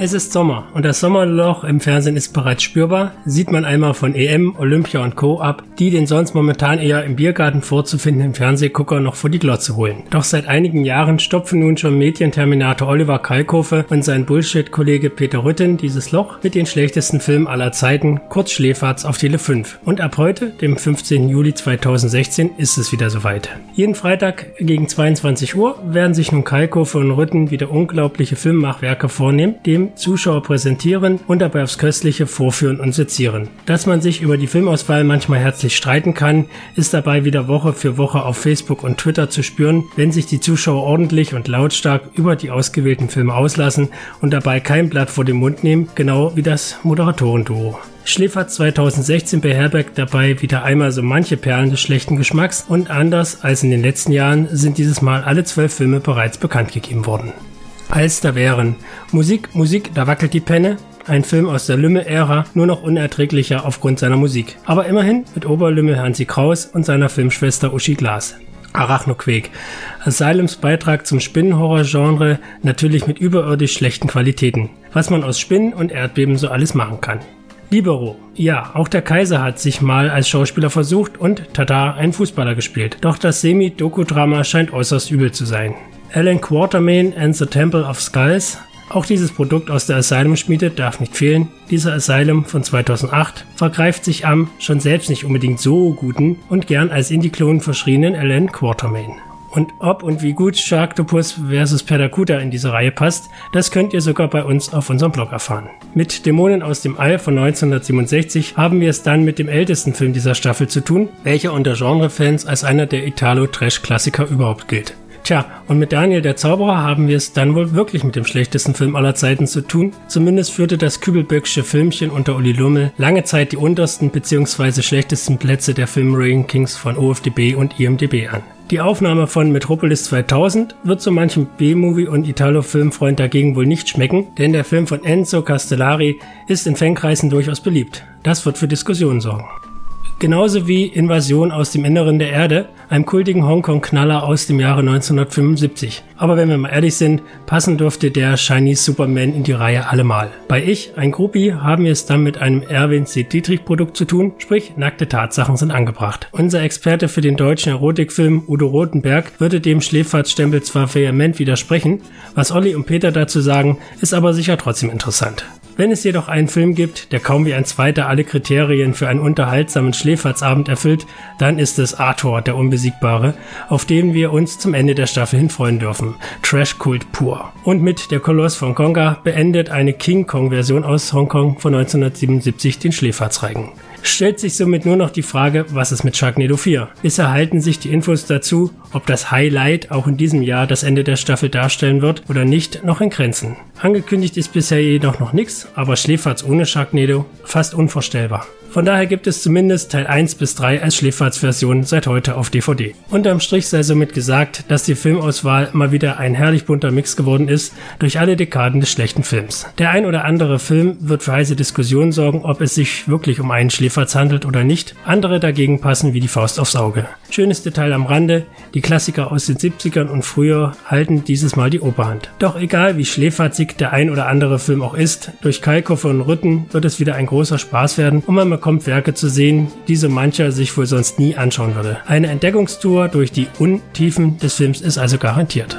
Es ist Sommer und das Sommerloch im Fernsehen ist bereits spürbar, sieht man einmal von EM, Olympia und Co. ab, die den sonst momentan eher im Biergarten vorzufindenden Fernsehgucker noch vor die Glotze holen. Doch seit einigen Jahren stopfen nun schon Medienterminator Oliver Kalkofe und sein Bullshit-Kollege Peter Rütten dieses Loch mit den schlechtesten Filmen aller Zeiten, kurz Schläferz auf Tele 5. Und ab heute, dem 15. Juli 2016, ist es wieder soweit. Jeden Freitag gegen 22 Uhr werden sich nun Kalkofe und Rütten wieder unglaubliche Filmmachwerke vornehmen, dem Zuschauer präsentieren und dabei aufs Köstliche vorführen und sezieren. Dass man sich über die Filmauswahl manchmal herzlich streiten kann, ist dabei wieder Woche für Woche auf Facebook und Twitter zu spüren, wenn sich die Zuschauer ordentlich und lautstark über die ausgewählten Filme auslassen und dabei kein Blatt vor den Mund nehmen, genau wie das Moderatorenduo. Schläfer 2016 beherbergt dabei wieder einmal so manche Perlen des schlechten Geschmacks und anders als in den letzten Jahren sind dieses Mal alle zwölf Filme bereits bekannt gegeben worden als da wären. Musik, Musik, da wackelt die Penne. Ein Film aus der Lümme-Ära, nur noch unerträglicher aufgrund seiner Musik. Aber immerhin mit Oberlümmel Hansi Kraus und seiner Filmschwester Uschi Glas. Arachnoquake. Asylums Beitrag zum Spinnenhorror-Genre natürlich mit überirdisch schlechten Qualitäten. Was man aus Spinnen und Erdbeben so alles machen kann. Libero. Ja, auch der Kaiser hat sich mal als Schauspieler versucht und tada, ein Fußballer gespielt. Doch das Semi-Doku-Drama scheint äußerst übel zu sein. Alan Quatermain and the Temple of Skulls. Auch dieses Produkt aus der Asylum-Schmiede darf nicht fehlen. Dieser Asylum von 2008 vergreift sich am schon selbst nicht unbedingt so guten und gern als Indie-Klon verschriebenen Alan Quatermain. Und ob und wie gut Sharktopus vs. Peracuda in diese Reihe passt, das könnt ihr sogar bei uns auf unserem Blog erfahren. Mit Dämonen aus dem All von 1967 haben wir es dann mit dem ältesten Film dieser Staffel zu tun, welcher unter Genrefans als einer der Italo-Trash-Klassiker überhaupt gilt. Tja, und mit Daniel der Zauberer haben wir es dann wohl wirklich mit dem schlechtesten Film aller Zeiten zu tun. Zumindest führte das Kübelböcksche Filmchen unter Uli Lummel lange Zeit die untersten bzw. schlechtesten Plätze der Filmrankings von OFDB und IMDB an. Die Aufnahme von Metropolis 2000 wird so manchem B-Movie und Italo-Filmfreund dagegen wohl nicht schmecken, denn der Film von Enzo Castellari ist in Fankreisen durchaus beliebt. Das wird für Diskussionen sorgen. Genauso wie Invasion aus dem Inneren der Erde, einem kultigen Hongkong-Knaller aus dem Jahre 1975. Aber wenn wir mal ehrlich sind, passen dürfte der Chinese Superman in die Reihe allemal. Bei Ich, ein Groupie, haben wir es dann mit einem Erwin C. Dietrich Produkt zu tun, sprich nackte Tatsachen sind angebracht. Unser Experte für den deutschen Erotikfilm Udo Rotenberg würde dem Schläferzstempel zwar vehement widersprechen, was Olli und Peter dazu sagen, ist aber sicher trotzdem interessant. Wenn es jedoch einen Film gibt, der kaum wie ein zweiter alle Kriterien für einen unterhaltsamen Schläferzabend erfüllt, dann ist es Arthur, der Unbesiegbare, auf den wir uns zum Ende der Staffel hin freuen dürfen. Trash-Kult pur. Und mit Der Koloss von Konga beendet eine King Kong-Version aus Hongkong von 1977 den Schläferzreigen. Stellt sich somit nur noch die Frage, was ist mit Sharknado 4? Bisher halten sich die Infos dazu, ob das Highlight auch in diesem Jahr das Ende der Staffel darstellen wird oder nicht, noch in Grenzen. Angekündigt ist bisher jedoch noch nichts, aber Schläferz ohne Sharknado fast unvorstellbar. Von daher gibt es zumindest Teil 1 bis 3 als Schläferz-Version seit heute auf DVD. Unterm Strich sei somit gesagt, dass die Filmauswahl mal wieder ein herrlich bunter Mix geworden ist durch alle Dekaden des schlechten Films. Der ein oder andere Film wird für heiße Diskussionen sorgen, ob es sich wirklich um einen Schläferz handelt oder nicht. Andere dagegen passen wie die Faust aufs Auge. Schönes Detail am Rande, die Klassiker aus den 70ern und früher halten dieses Mal die Oberhand. Doch egal wie schläferzig der ein oder andere Film auch ist, durch Kalkofe und Rütten wird es wieder ein großer Spaß werden und man bekommt Werke zu sehen, die so mancher sich wohl sonst nie anschauen würde. Eine Entdeckungstour durch die Untiefen des Films ist also garantiert.